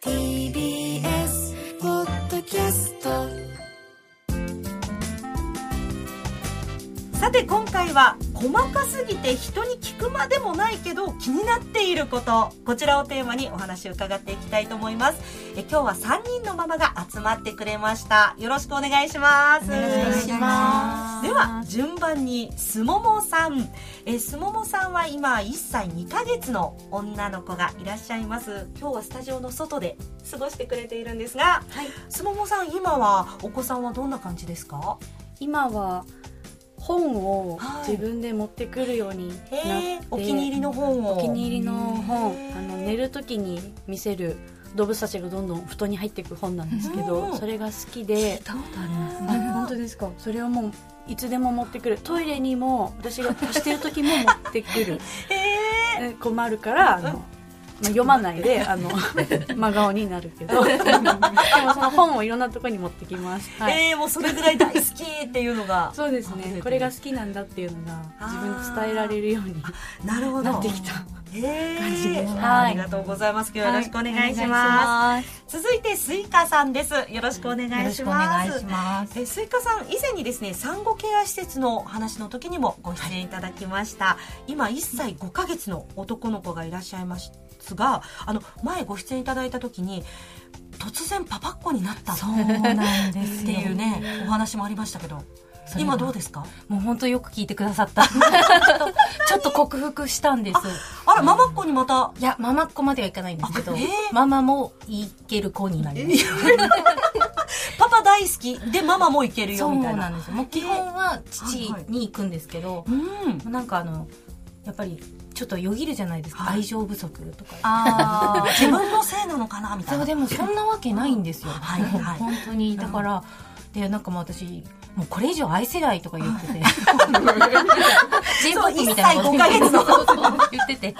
TBS ポッドキャストさて今回は細かすぎて人に聞くまでもないけど気になっていること。こちらをテーマにお話を伺っていきたいと思います。え今日は3人のママが集まってくれました。よろしくお願いします。お願いします。では順番にすももさん。えすももさんは今1歳2ヶ月の女の子がいらっしゃいます。今日はスタジオの外で過ごしてくれているんですが、はい、すももさん今はお子さんはどんな感じですか？今は本を自分で持ってくるようになって、はい、お気に入りの本を。お気に入りの本。あの寝る時に見せる動物たちがどんどん布団に入っていく本なんですけど、それが好きで本当ですか？それをもういつでも持ってくる。トイレにも私がしてる時も持ってくる、えー、困るからあのまあ、読まないで あの真顔になるけど。でもその本をいろんなところに持ってきます、はい、えー、もうそれぐらい大好きっていうのが。そうですね。これが好きなんだっていうのが自分に伝えられるようになるほど。なってきた。感じで。す、はい、ありがとうございます。今日よろしくお願いします、続いてスイカさんです。よろしくお願いします。えスイカさん以前にですね産後ケア施設の話の時にもご出演いただきました、はい、今1歳5か月の男の子がいらっしゃいましてですがあの前ご出演いただいた時に突然パパっ子になったそうなんですっていうねお話もありましたけど今どうですか？もう本当よく聞いてくださった。ちょっと克服したんです。あらママっ子にまた？いやママっ子まではいかないんですけど、えー、ママもいける子になります パパ大好き？でママもいけるよみたいな。そうなんですよ。もう基本は父に行くんですけど、はいはいうん、なんかあのやっぱりちょっとよぎるじゃないですか、はい、愛情不足とか。あ 自分のせいなのかなみたいな。でもそんなわけないんですよ、はいはい、本当に。だから、でなんかもう私もうこれ以上愛せないとか言ってて。j p みたいなこと言ってて。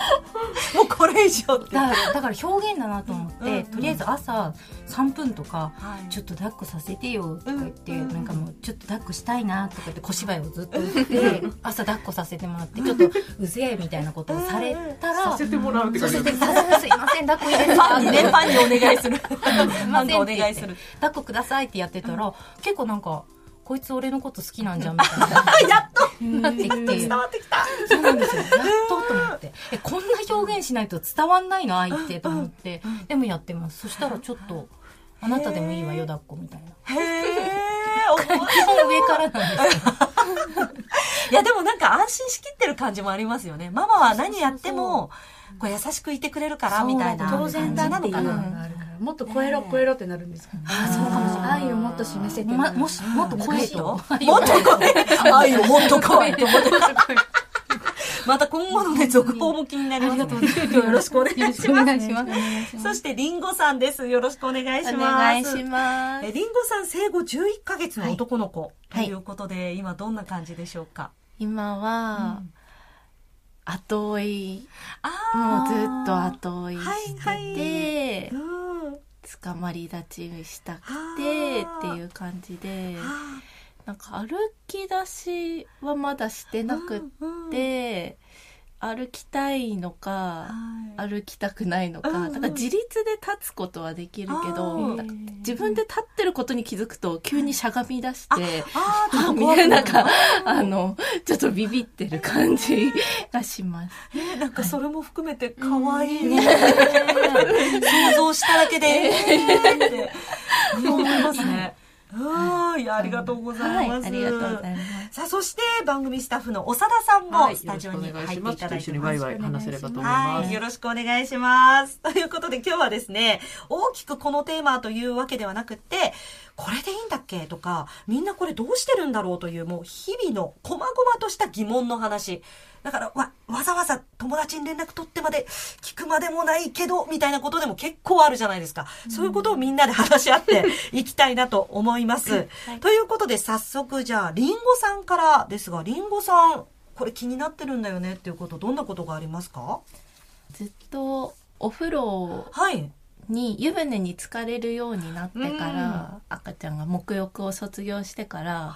もうこれ以上って。だからだから表現だなと思って、うんうん、とりあえず朝3分とか、ちょっと抱っこさせてよとか言って、うん、なんかもうちょっと抱っこしたいなとか言って小芝居をずっと言って朝抱っこさせてもらってちょっとうぜえみたいなことをされたら、させてもらうって感じ。すいません抱っこ入れるファンねファンにお願いする。ファンにお願いする。抱っこくださいってやってたら、結構なんかこいつ俺のこと好きなんじゃんみたいな。やっとなってきて伝わってきた。そうなんですよ。やっとと思って。えこんな表現しないと伝わんないの愛ってと思って。でもやってます。そしたらちょっとあなたでもいいわよ抱っこみたいな。へえ基本上からなんです いやでもなんか安心しきってる感じもありますよね。ママは何やってもこう優しくいてくれるからみたいな当然だなのかなもっと超えろ超えろってなるんですかね。あそうかもしれない。愛をもっと示せて、ま、もしもっと超えと。もっと超え。愛をもっと超えと。また今後のね、続報も気になります。ありがとうございます。よろしくお願いします。そして、りんごさんです。よろしくお願いします。お願いします。え、りんごさん生後11ヶ月の男の子ということで、今どんな感じでしょうか？今は、後追い。もうずっと後追いしてて、捕まり立ちしたくてっていう感じでなんか歩き出しはまだしてなくって、歩きたいのか、歩きたくないのか、だから自立で立つことはできるけど、自分で立ってることに気づくと急にしゃがみ出して、あみた いな、なんか、あの、ちょっとビビってる感じがします。えー、なんかそれも含めて可愛いね。想像しただけで、えー、って思いますね。はい、ありがとうございます。ありがとうございます。さあ、そして番組スタッフの長田さんもスタジオに入っていただいてます。一緒にワイワイ話せればと思います。よろしくお願いします。ということで今日はですね、大きくこのテーマというわけではなくて、これでいいんだっけ？とか、みんなこれどうしてるんだろうという、もう日々の細々とした疑問の話。だから、わ、わざわざ友達に連絡取ってまで聞くまでもないけど、みたいなことでも結構あるじゃないですか。そういうことをみんなで話し合って いきたいなと思います。はい、ということで、早速、じゃあ、りんごさんからですが、りんごさん、これ気になってるんだよねっていうこと、どんなことがありますか？ずっとお風呂はい。に湯船に浸かれるようになってから、赤ちゃんが沐浴を卒業してから、はい、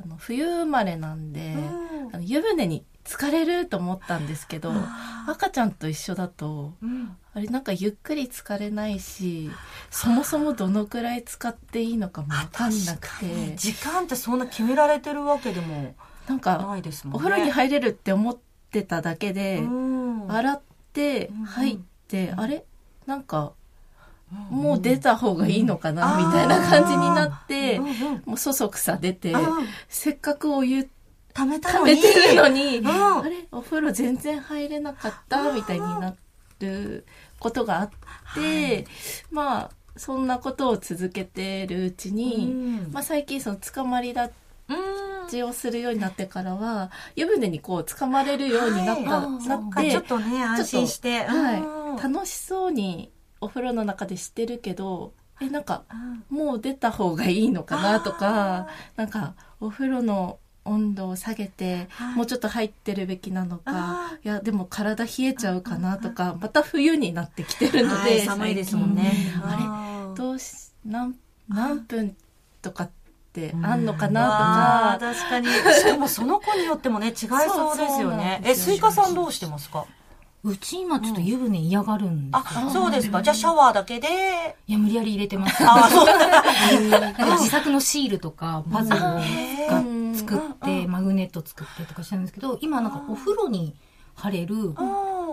ああの冬生まれなんで、うん、あの湯船に疲れると思ったんですけど赤ちゃんと一緒だと、うん、あれなんかゆっくり疲れないしそもそもどのくらい使っていいのかも分かんなくて。時間ってそんな決められてるわけでもなんか、ね、お風呂に入れるって思ってただけで、うん、洗って入って、うん、あれ？なんかもう出た方がいいのかな、みたいな感じになって、もうそそくさ出て、せっかくお湯溜めたのに。てるのに、あれお風呂全然入れなかったみたいになることがあって、まあ、そんなことを続けてるうちに、まあ最近その捕まり立ちをするようになってからは、湯船にこう捕まれるようになった、なって、ちょっとね、安心して。はい。楽しそうにお風呂の中でしてるけどえなんかもう出た方がいいのかなとかなんかお風呂の温度を下げて、もうちょっと入ってるべきなのかいやでも体冷えちゃうかなとかまた冬になってきてるので、寒いですもんね。あれどうし何何分とかってあんのかなとか、確かに。しかもその子によってもね違いそうですよね。えスイカさんどうしてますか？うち今ちょっと湯船嫌がるんですよ、あ、そうですか。じゃあシャワーだけで。いや、無理やり入れてます。あ、そう。なんか自作のシールとか、パズルを作って、マグネット作ってとかしたんですけど、今なんかお風呂に貼れる、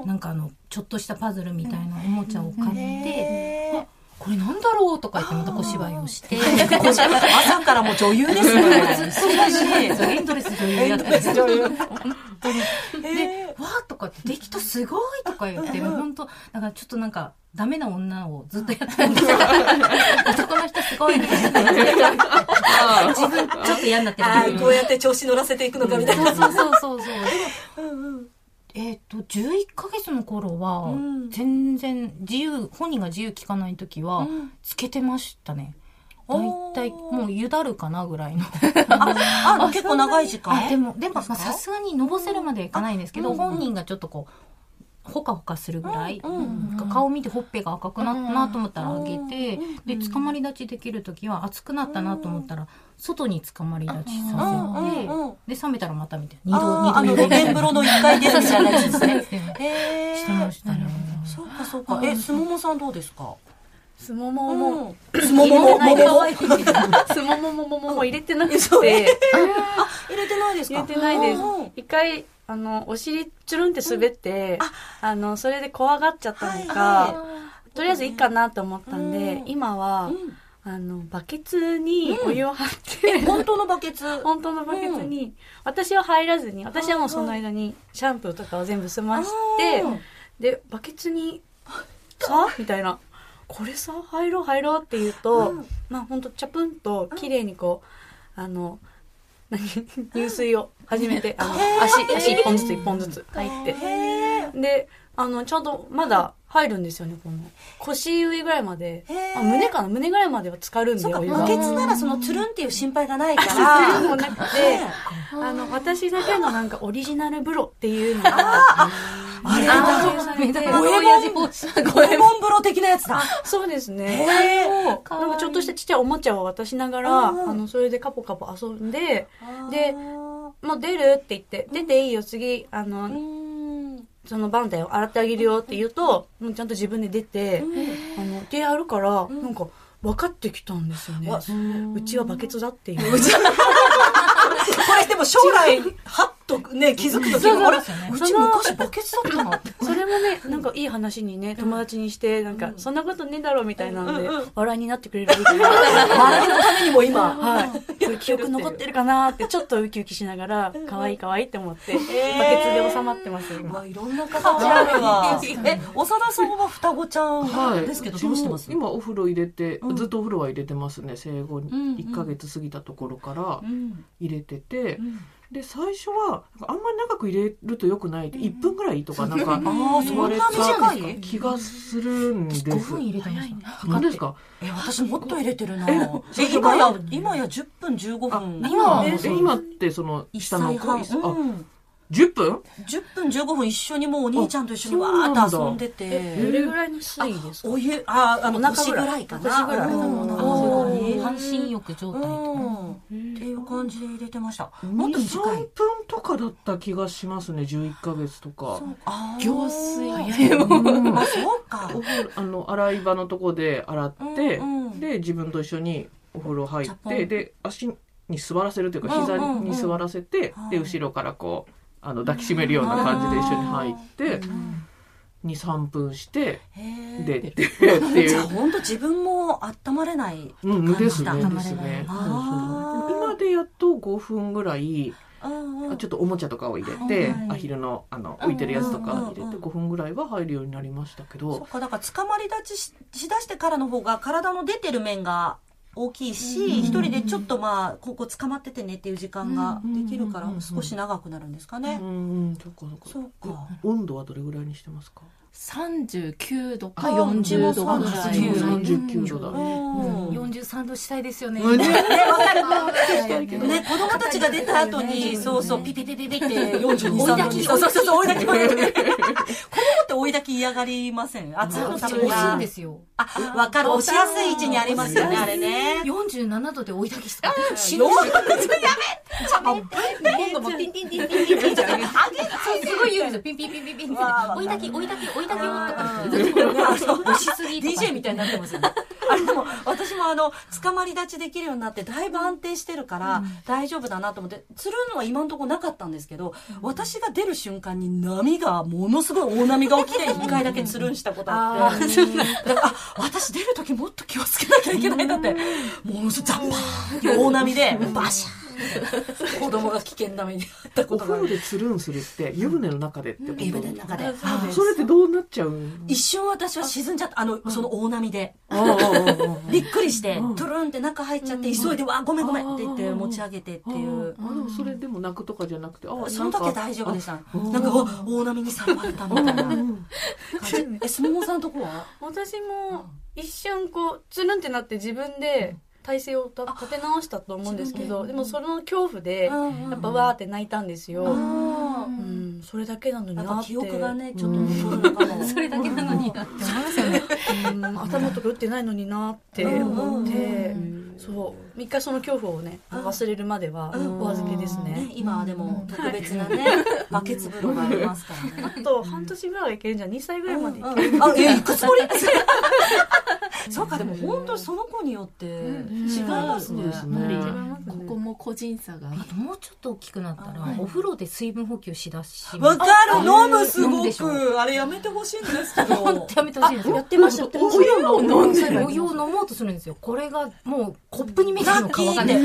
なんかあの、ちょっとしたパズルみたいなおもちゃを買って、これなんだろうとか言ってまた小芝居をして。朝からもう女優ですね。そうだし、エンドレス女優やってる。本当に。で、わーとかってできたすごいとか言って、もう本当、だからちょっとなんか、ダメな女をずっとやってるんですよ。男の人すごいみたいな。自分ちょっと嫌になってる。こうやって調子乗らせていくのかみたいな。そうそうそうそう。と、11ヶ月の頃は、全然自由、本人が自由聞かない時は、つけてましたね。だいたいもうゆだるかなぐらいの。ああ 結構長い時間。でもでもさすがにのぼせるまではいかないんですけど、本人がちょっとこうほかほかするぐらい、顔見てほっぺが赤くなったなと思ったらあげて、でつかまり立ちできる時は熱くなったなと思ったら外につかまり立ちさせて、で冷めたらまたみたいな。二度二度。露天風呂の一回出るみたいなやつですね。してましたね。そうかそうか。えすももさんどうですか？すももも、すももももも、すもももももも入れてなくて。あ、入れてないですか？入れてないです。一回、あの、お尻チュルンって滑って、あ。の、それで怖がっちゃったのか、とりあえずいいかなと思ったんで、今は、あの、バケツにお湯を張って、本当のバケツ？本当のバケツに、私は入らずに、私はもうその間にシャンプーとかを全部済まして、で、バケツに、さ？みたいな。これさ？入ろう？入ろう？って言うと、うん、まあほんとチャプンと綺麗にこう、あの何？入水を始めてあの足足一本ずつ一本ずつ入って。であのちゃんとまだ入るんですよねこの。腰上ぐらいまで。あ胸かな？胸ぐらいまでは浸かるんでお湯がバケツならそのつるんっていう心配がないから。もなくて。あの私だけのなんかオリジナル風呂っていうのが。あれだ。五右衛門、五右衛門風呂的なやつだ。そうですね。なんかちょっとしたちっちゃいおもちゃを渡しながら、あの、それでカポカポ遊んで、で、もう出るって言って、出ていいよ、次、あの、その番台を洗ってあげるよって言うと、もうちゃんと自分で出て、あの、手やるから、なんか、分かってきたんですよね。うちはバケツだっていう。これでも将来、はっとね、気づくときあれ、うち昔バケツだったなって。それもね、なんかいい話にね、友達にして、なんか、そんなことねえだろみたいなんで、笑いになってくれるみたいな。笑いのためにも今、はい。これ記憶残ってるかなって、ちょっとウキウキしながら、可愛い可愛いって思って、バケツで収まってます、今。いろんな形あるわ。え、長田さんは双子ちゃんですけど、どうしてます？今お風呂入れて、ずっとお風呂は入れてますね、生後1ヶ月過ぎたところから入れてて、で最初はあんまり長く入れるとよくないって1分ぐらいとかなんか言われた気がするんです。5分入れてますね。何ですか？え私もっと入れてるな。え今や今や10分15分。今今ってその下の子？あ10分 ?10 分15分一緒にもうお兄ちゃんと一緒にわーっと遊んでて。どれぐらいの水位ですか？お湯、あ、あの、腰ぐらいかな。腰ぐらい。半身浴状態とか。っていう感じで入れてました。もっと短い。3分とかだった気がしますね、11ヶ月とか。行水早いもん。あ、そうか。あの、洗い場のとこで洗って、で、自分と一緒にお風呂入って、で、足に座らせるというか、膝に座らせて、で、後ろからこう、あの、抱きしめるような感じで一緒に入って、23分してでっていう。じゃあ本当自分も温まれないうんですね。ですね。今でやっと5分ぐらいちょっとおもちゃとかを入れて、アヒルのあの置いてるやつとか入れて5分ぐらいは入るようになりましたけど。そっかだから捕まり立ちししだしてからの方が体の出てる面が大きいし、一人でちょっとまあここ捕まっててねっていう時間ができるから少し長くなるんですかね。うん、そうかそうか。温度はどれぐらいにしてますか？39度か40度ぐらい。39度だね。43度したいですよね。ね、子供たちが出た後に、そうそう、ピピピピピって42、3度に。そうそうそう、追いだき。子供って追いだき嫌がりません暑いのしいんですよ。あ、わかる。押しやすい位置にありますよね、あれね。47度で追いだきして死ぬ。やめ今度もピンピンピンピンピンピンすごい言うんですよ。ピンピンピンピンピン。追いだき、追いだき、追いだきよとか。押しすぎ。DJ みたいになってますよね。あれでも、私もあの、捕まり立ちできるようになって、だいぶ安定してるから、大丈夫だなと思って、釣るのは今のところなかったんですけど、私が出る瞬間に波が、ものすごい大波が起きて、一回だけつるんしたことあって。あ、私出る時もっと気をつけなきゃいけないんだって、ものすごいザッパーって大波で、バシャー 子供が危険な目にあったことがお風呂でつるんするって湯船の中でって湯船の中で。それってどうなっちゃう？一瞬私は沈んじゃった。あのその大波で。びっくりしてトゥルンって中入っちゃって急いで「わごめんごめん」って言って持ち上げてっていう。あでもそれでも泣くとかじゃなくてその時は大丈夫でした。なんか大波にさらわれたみたいな。感じえすももさんとこは？私も一瞬こうつるんってなって自分で体勢を立て直したと思うんですけどでもその恐怖でやっぱわーって泣いたんですよ。うんそれだけなのになって。記憶がねちょっと残るかも。それだけなのになって。頭とか打ってないのになって思って。そう。一回その恐怖をね忘れるまではお預けですね。今はでも特別なねバケツ風呂がありますからね。あと半年ぐらいはいけるんじゃん。2歳ぐらいまでいけるあえ行くつもり？そうかでも本当その子によって違いますね。ここも個人差が。あともうちょっと大きくなったらお風呂で水分補給しだし。わかる。飲むすごくあれやめてほしいんですけど。やめてほしいんですやってましたお湯を飲んでお湯を飲もうとするんですよ。これがもうコップに見えるのかわかんない。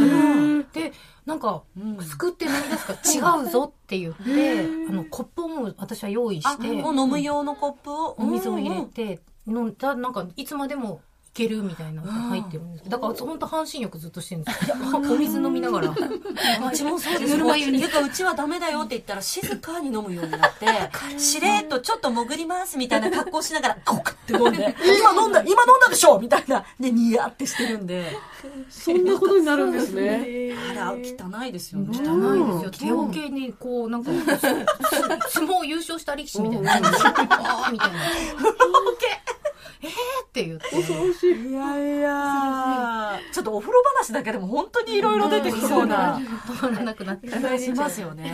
でなんか、すくって飲み出すか？ら違うぞって言って、あの、コップをもう私は用意して。飲む用のコップを？お水を入れて、飲んだ、なんか、いつまでもけるみたいなのが入ってるんですだから本当半身浴ずっとしてるんですよ。お水飲みながら。うちもそうです。ぬるま湯にだからうちはダメだよって言ったら静かに飲むようになってしれっとちょっと潜りますみたいな格好しながら ゴクって飲んで 今飲んだ今飲んだでしょみたいなでニヤってしてるんで。そんなことになるんですね。あら汚いですよね。汚いですよ。手桶にこうなんか相撲優勝した力士みたいな。ああみたいなえーって言って。恐ろしい。いやいやちょっとお風呂話だけでも本当にいろいろ出てきそうな。止まらなくなってしますよね。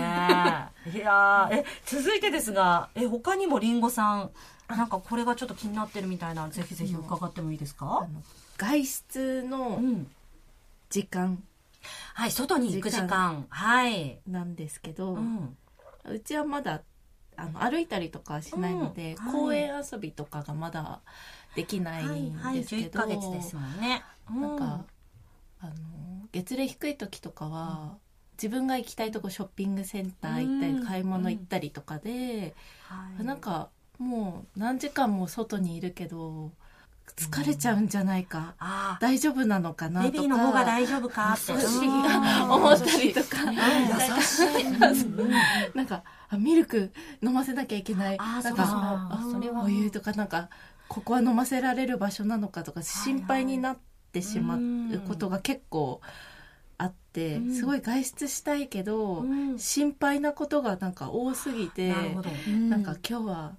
いやえ、続いてですが、え、他にもりんごさん、なんかこれがちょっと気になってるみたいな、ぜひぜひ伺ってもいいですか？外出の時間、うん、はい、外に行く時間。はい。なんですけど、うん、うちはまだあの歩いたりとかしないので、うんはい、公園遊びとかがまだできないんですけど、はいはい、月ですもんね、うん、なん。かあの月齢低い時とかは、うん、自分が行きたいとこショッピングセンター行ったり、買い物行ったりとかで、うん、なんかもう何時間も外にいるけど疲れちゃうんじゃないか、うん、大丈夫なのかなとか。ベビーの方が大丈夫か？って思ったりとか、優しい。なんかミルク飲ませなきゃいけない。あなんかお湯とかなんかここは飲ませられる場所なのかとか心配になってしまうことが結構あって、すごい外出したいけど、心配なことがなんか多すぎて、なんか今日は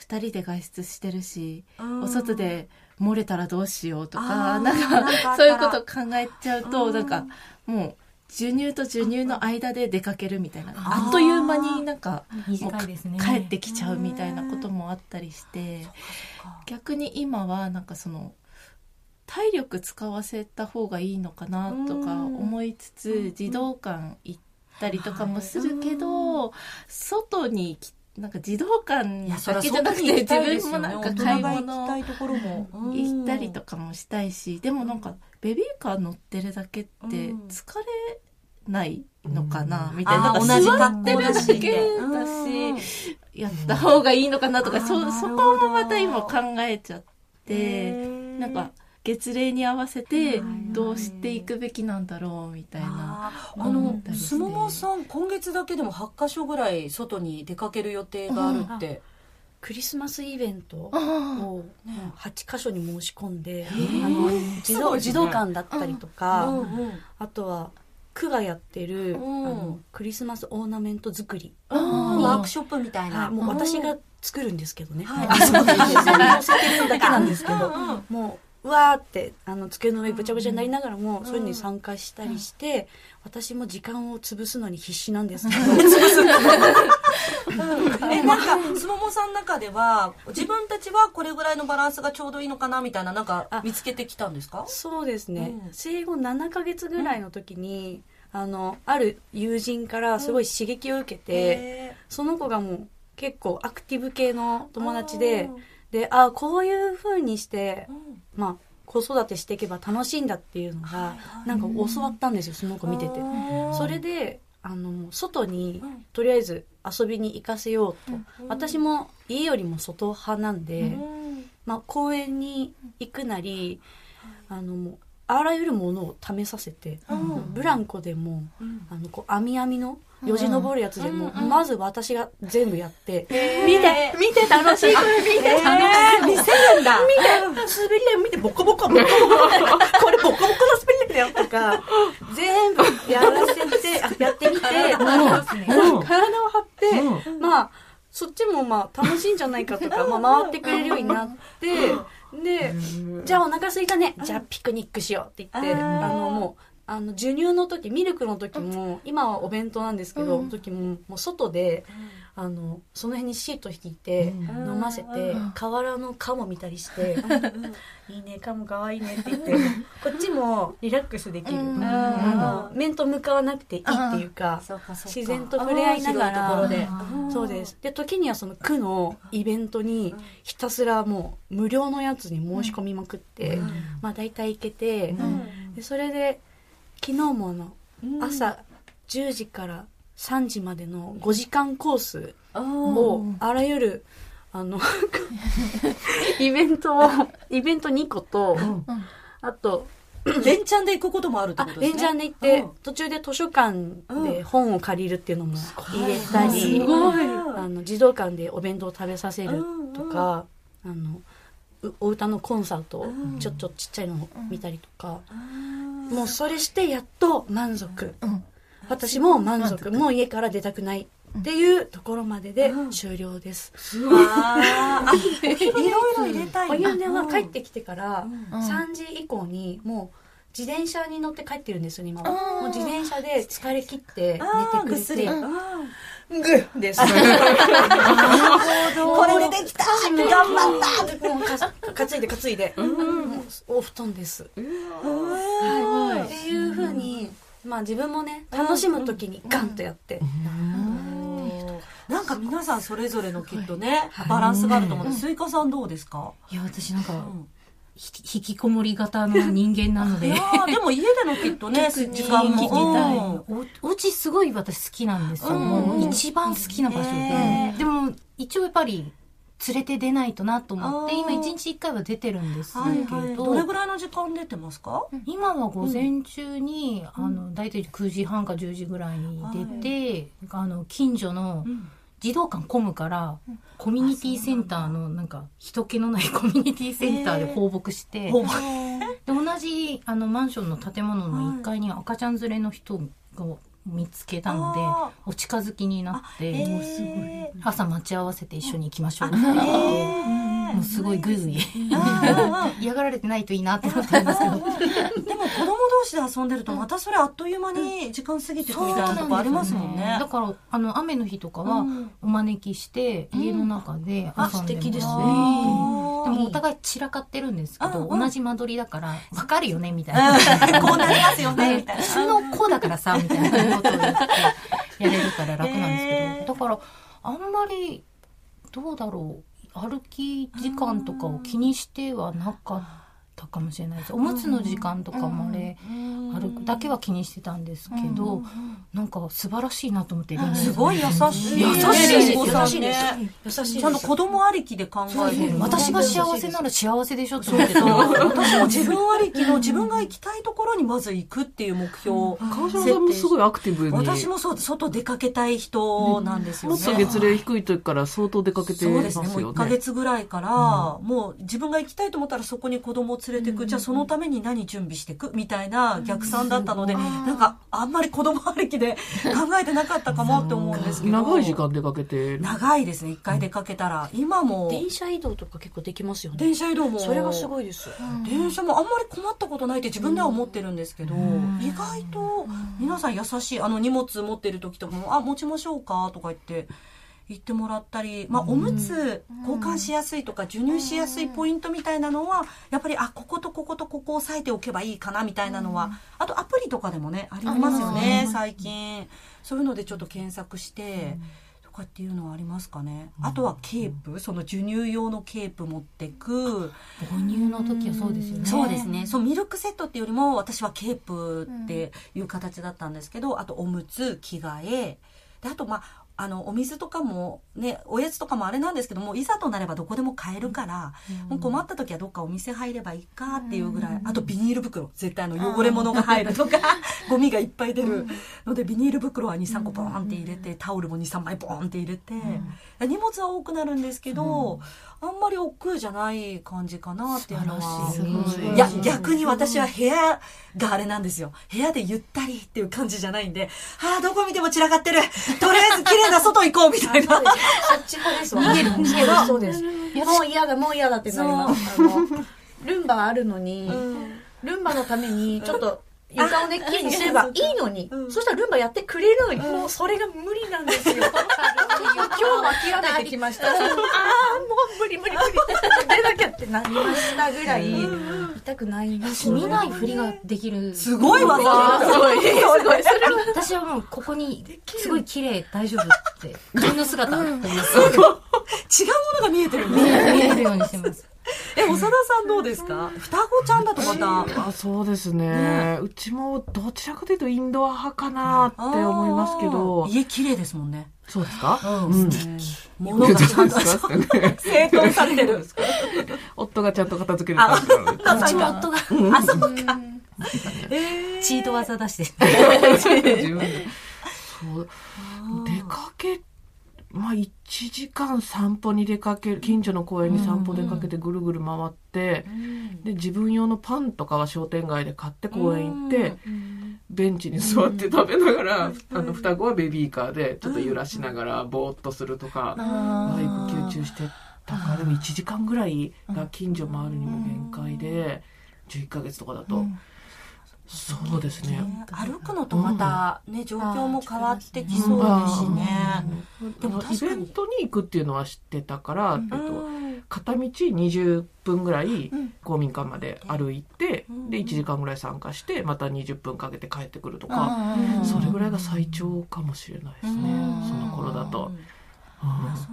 2人で外出してるし、お外で漏れたらどうしようとか、なんか、そういうこと考えちゃうと、なんか、もう、授乳と授乳の間で出かけるみたいな、あっという間になんか、ね。帰ってきちゃうみたいなこともあったりして、逆に今はなんかその、体力使わせた方がいいのかなとか思いつつ、児童館行ったりとかもするけど、外に来なんか児童館だけじゃなくて自分もなんか買い物行ったりとかもしたいしでもなんかベビーカー乗ってるだけって疲れないのかなみたいな。同じ座ってるだけだし。やった方がいいのかなとかそそこもまた今考えちゃってなんか。月齢に合わせてどうしていくべきなんだろうみたいなあのすももさん今月だけでも8箇所ぐらい外に出かける予定があるって。クリスマスイベントを8箇所に申し込んで、あの児童児童館だったりとか、あとは区がやってる、あのクリスマスオーナメント作り。ワークショップみたいな、もう私が作るんですけどね、はい、あそうです。載せてるだけなんですけど、もううわーってあの机の上ぐちゃぐちゃになりながらも、そういうのに参加したりして、私も時間を潰すのに必死なんです。けど えなんかすももさんの中では自分たちはこれぐらいのバランスがちょうどいいのかなみたいななんか見つけてきたんですか？そうですね、うん、生後7か月ぐらいの時に、あのある友人からすごい刺激を受けて、その子がもう結構アクティブ系の友達で。であこういうふうにして、うん、まあ子育てしていけば楽しいんだっていうのが、なんか教わったんですよその子見てて。それであの外に、とりあえず遊びに行かせようと、私も家よりも外派なんで、まあ、公園に行くなりあのあらゆるものを試させて、ブランコでも、あのこう網網のよじ登るやつでも、まず私が全部やって、見て見て楽しい。これ見て。楽しい。見せるんだ。見て。滑り台見てボコボコボコボコこれボコボコの滑り台だよとか、全部やらせて、あやってみて、体を張って、まあ、そっちもまあ楽しいんじゃないかとか、まあ回ってくれるようになって、で、じゃあお腹すいたね。じゃあピクニックしようって言って、あのもう、あの授乳の時ミルクの時も今はお弁当なんですけど、うん、時ももう外で、うん、あのその辺にシート引いて、飲ませて、河原のカモ見たりして「いいねカモかわいいね」って言ってこっちもリラックスできる、あの面と向かわなくていいっていうか自然と触れ合いながらところで。そうです。で時にはその区のイベントにひたすらもう無料のやつに申し込みまくって、まあ大体行けて、でそれで昨日もあの、朝10時から3時までの5時間コースをあらゆるあの イベントをイベント2個と、あと連チャンで行くこともあるってことですね。連チャンで行って、途中で図書館で本を借りるっていうのも入れたり、あの児童館でお弁当を食べさせるとか、あのお歌のコンサートをちょっとちっちゃいのを見たりとか、もうそれしてやっと満足、私も満足。もう家から出たくないっていうところまでで終了です。うわ いろいろ入れたい。お湯では帰ってきてから3時以降にもう自転車に乗って帰ってるんですよ今は。もう自転車で疲れ切って寝てくれて。グーです。これでできた。頑張った。もうか担いで担いで。お布団です。っていうふうに、まあ自分もね、楽しむ時にガンとやって。なんか皆さんそれぞれのきっとね、バランスがあると思うんで、スイカさんどうですか？いや、私なんか、引きこもり型の人間なので。でも家でのきっとね、時間も。聞きたい。お家すごい私好きなんですよ。もう一番好きな場所で。でも一応やっぱり連れて出ないとなと思って今一日一回は出てるんですけど、はいはい、どれぐらいの時間出てますか？今は午前中に、うん、あの大体9時半か10時ぐらいに出て、はい、あの近所の児童館混むから、うん、コミュニティセンターのなんか人気のない コミュニティセンターで放牧して、えー、で同じあのマンションの建物の1階に赤ちゃん連れの人が見つけたのでお近づきになって、朝待ち合わせて一緒に行きましょうって言って、もうすごいグイグイ 嫌がられてないといいなって思ってるんですけど。でも子供同士で遊んでるとまたそれあっという間に時間過ぎてくみたいなとこありますもんね、だからあの雨の日とかはお招きして家の中で遊んでます、素敵ですねでもお互い散らかってるんですけど同じ間取りだから分かるよねみたいな。こうなりますよねみたいな。普通の子だからさみたいなことを言ってやれるから楽なんですけど。だからあんまりどうだろう。歩き時間とかを気にしてはなかったかもしれないです。おむつの時間とかもあれ歩くだけは気にしてたんですけどなんか素晴らしいなと思ってすごい優しい。優しい優しいです優しいちゃんと子供ありきで考えてる私が幸せなら幸せでしょって思ってた。私も自分ありきの自分が行きたいところにまず行くっていう目標。川島さんもすごいアクティブに。私もそう外出かけたい人なんですよね。もっと月齢低い時から相当出かけてますよね。そうですね。もう1ヶ月ぐらいから、もう自分が行きたいと思ったらそこに子供を連れてく、じゃあそのために何準備していく？みたいな逆算だったので、なんかあんまり子供ありきで 考えてなかったかもって思うんですけど。長い時間出かけて長いですね。一回出かけたら、今も。電車移動とか結構できますよね。電車移動も。それがすごいです、電車もあんまり困ったことないって自分では思ってるんですけど、意外と皆さん優しいあの荷物持ってる時とかも「あ持ちましょうか」とか言って。言ってもらったり、まあ、おむつ交換しやすいとか授乳しやすいポイントみたいなのはやっぱりあこことこことここを押さえておけばいいかなみたいなのはあとアプリとかでもねありますよね最近。そういうのでちょっと検索して。とかっていうのはありますかね、あとはケープその授乳用のケープ持ってく。母乳の時はそうですよね。そうですね。そうミルクセットっていうよりも私はケープっていう形だったんですけど、あとおむつ着替え。であとまああのお水とかもねおやつとかもあれなんですけどもいざとなればどこでも買えるから、うん、もう困った時はどっかお店入ればいいかっていうぐらい、うん、あとビニール袋絶対あの汚れ物が入るとか ゴミがいっぱい出る。のでビニール袋は23個ボーンって入れてタオルも23枚ボーンって入れて、荷物は多くなるんですけど、あんまり億劫じゃない感じかなっていうのは。い。や逆に私は部屋があれなんですよ。部屋でゆったりっていう感じじゃないんでああどこ見ても散らかってる。とりあえず綺麗な外行こうみたいなそっち派です。逃げる逃げるそうです。もう嫌だもう嫌だってなります。あのルンバあるのに、ルンバのためにちょっと床をね、きれいにすればいいのに、そしたらルンバやってくれるのに、もうそれが無理なんですよ。今日諦めてきました。ああ、もう無理無理無理。出なりましたぐらい、痛くないんです見ないふりができる。すごい技すごい、すごい。私はもうここに、すごい綺麗、大丈夫って、自分の姿ってます。違うものが見えてる見えるようにしてます。え、長田さんどうですか？双子ちゃんだとまた。あそうですね、ね、うちもどちらかというとインドア派かなって思いますけど。家綺麗ですもんね。そうですか？うん。素敵。物がちゃんと整頓されてる。夫がちゃんと片付ける感じなので。うちも夫が。あ、そうか。チート技出して。自分で。そう。出かけまあ、1時間散歩に出かける近所の公園に散歩出かけてぐるぐる回って、で自分用のパンとかは商店街で買って公園行って、ベンチに座って食べながら、あの双子はベビーカーでちょっと揺らしながらぼーっとするとか、育休中してたからでも1時間ぐらいが近所回るにも限界で11ヶ月とかだと。そうですね。歩くのとまたね、状況も変わってきそうですしね。でもイベントに行くっていうのは知ってたから、えっと、片道20分ぐらい公民館まで歩いて、で1時間ぐらい参加してまた20分かけて帰ってくるとか、それぐらいが最長かもしれないですね、その頃だと。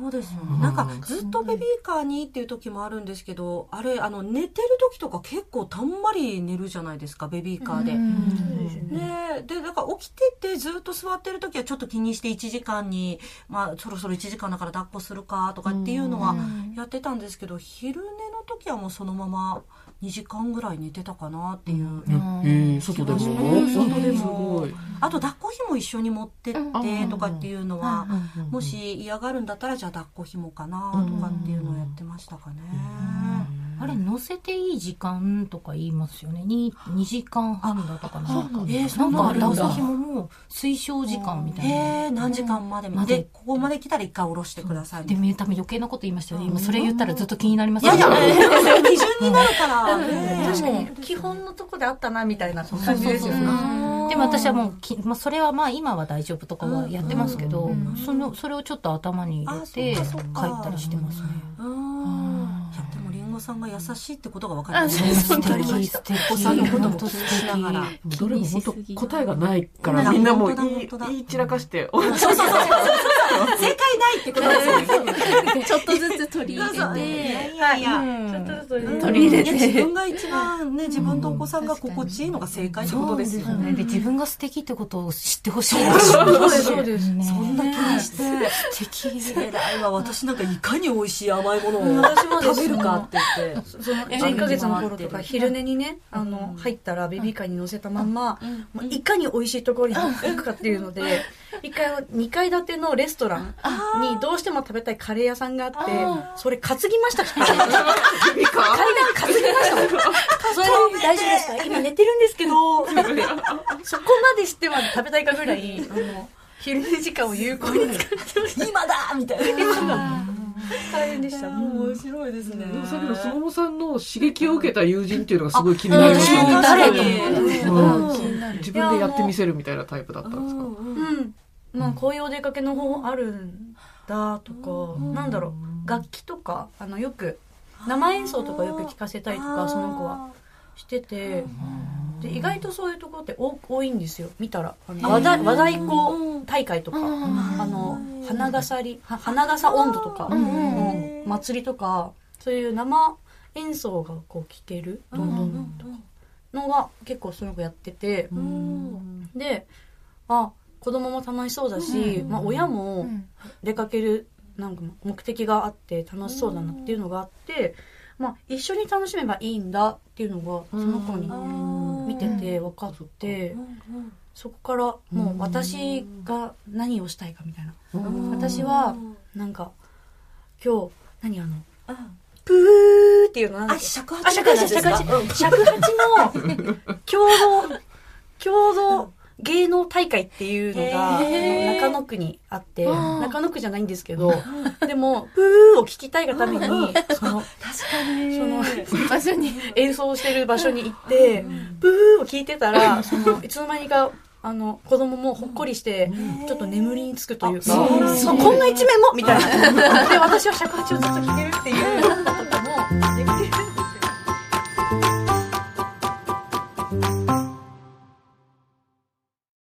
そうですよね。なんかずっとベビーカーにっていう時もあるんですけど、あれ、あの、寝てる時とか結構たんまり寝るじゃないですか、ベビーカーで。ねで、だから起きててずっと座ってる時はちょっと気にして1時間に、まあそろそろ1時間だから抱っこするかとかっていうのはやってたんですけど、昼寝の時はもうそのまま2時間ぐらい寝てたかなっていう。え外でも？外でも。あと抱っこひも一緒に持ってってとかっていうのは、もし嫌がるんだったらじゃあ抱っこひもかなとかっていうのをやってましたかね。あれ、乗せていい時間とか言いますよね。2, 2時間半だとかなんか。えー、なんか、ラ朝ひもも推奨時間みたいな。えー、何時間までまで、ここまで来たら一回下ろしてください。で、多分余計なこと言いましたよね。今、それ言ったらずっと気になりますいやいや、基準になるから。確かに、基本のとこであったな、みたいな感じですよね。でも私はもうき、まあ、それはまあ今は大丈夫とかはやってますけど、そのそれをちょっと頭に入れて書いたりしてますね。いやでもりんごさんが優しいってことが分かりまし素敵。素敵。お子さんのことも気にしながら。どれも本当答えがないからみんなもう言い言い散らかして。そうそうそう。正解ないってことですね。ちょっとずつ取り入れて。いやいや、ちょっとずつ取り入れて。自分が一番ね、自分とお子さんが心地いいのが正解ってことですよね。で自分が素敵ってことを知ってほしい。そうです、そうです。そんな気にして。素敵。偉いわ、私なんかいかに美味しい甘いものを食べるかってて。その1ヶ月の頃とか昼寝にね、あの、入ったらベビーカーに乗せたまんま、いかに美味しいところに行くかっていうので、一回2階建てのレストランにどうしても食べたいカレー屋さんがあって、それ担ぎました 階段担ぎました。それ大丈夫ですか？今寝てるんですけど、そこまでしてまで食べたいかぐらい、あの、昼寝時間を有効に使ってました。今だ！みたいな。大変でした。面白いですね。さっきのすももさんの刺激を受けた友人っていうのがすごい気になりましたね。誰自分でやってみせるみたいなタイプだったんですか？うん。まあ、こういうお出かけの方あるんだとか、なんだろう、楽器とか、あの、よく、生演奏とかよく聞かせたりとか、その子はしてて、で、意外とそういうところって多多いんですよ、見たら。和太鼓大会とか、あの、花笠り、は花笠温度とか、うん。祭りとか、そういう生演奏がこう聴ける、どん。どん。とか、のが結構その子やってて、で、あ、子供も楽しそうだし、まあ親も出かけるなんか目的があって楽しそうだなっていうのがあって、まあ一緒に楽しめばいいんだっていうのがその子に見てて分かって、そこからもう私が何をしたいかみたいな。私はなんか今日何あの、プーっていうのなんだっあ、あ、八尺八、尺八。尺八の 共同、共同芸能大会っていうのが、あの中野区にあって、中野区じゃないんですけど、でも、プーを聞きたいがために、その、確かに。その、場所に。演奏してる場所に行って、ブーを聞いてたら、その、いつの間にか、あの、子供もほっこりして、ちょっと眠りにつくというか、こんな一面もみたいな。で、私は尺八をずっと聴けるっていう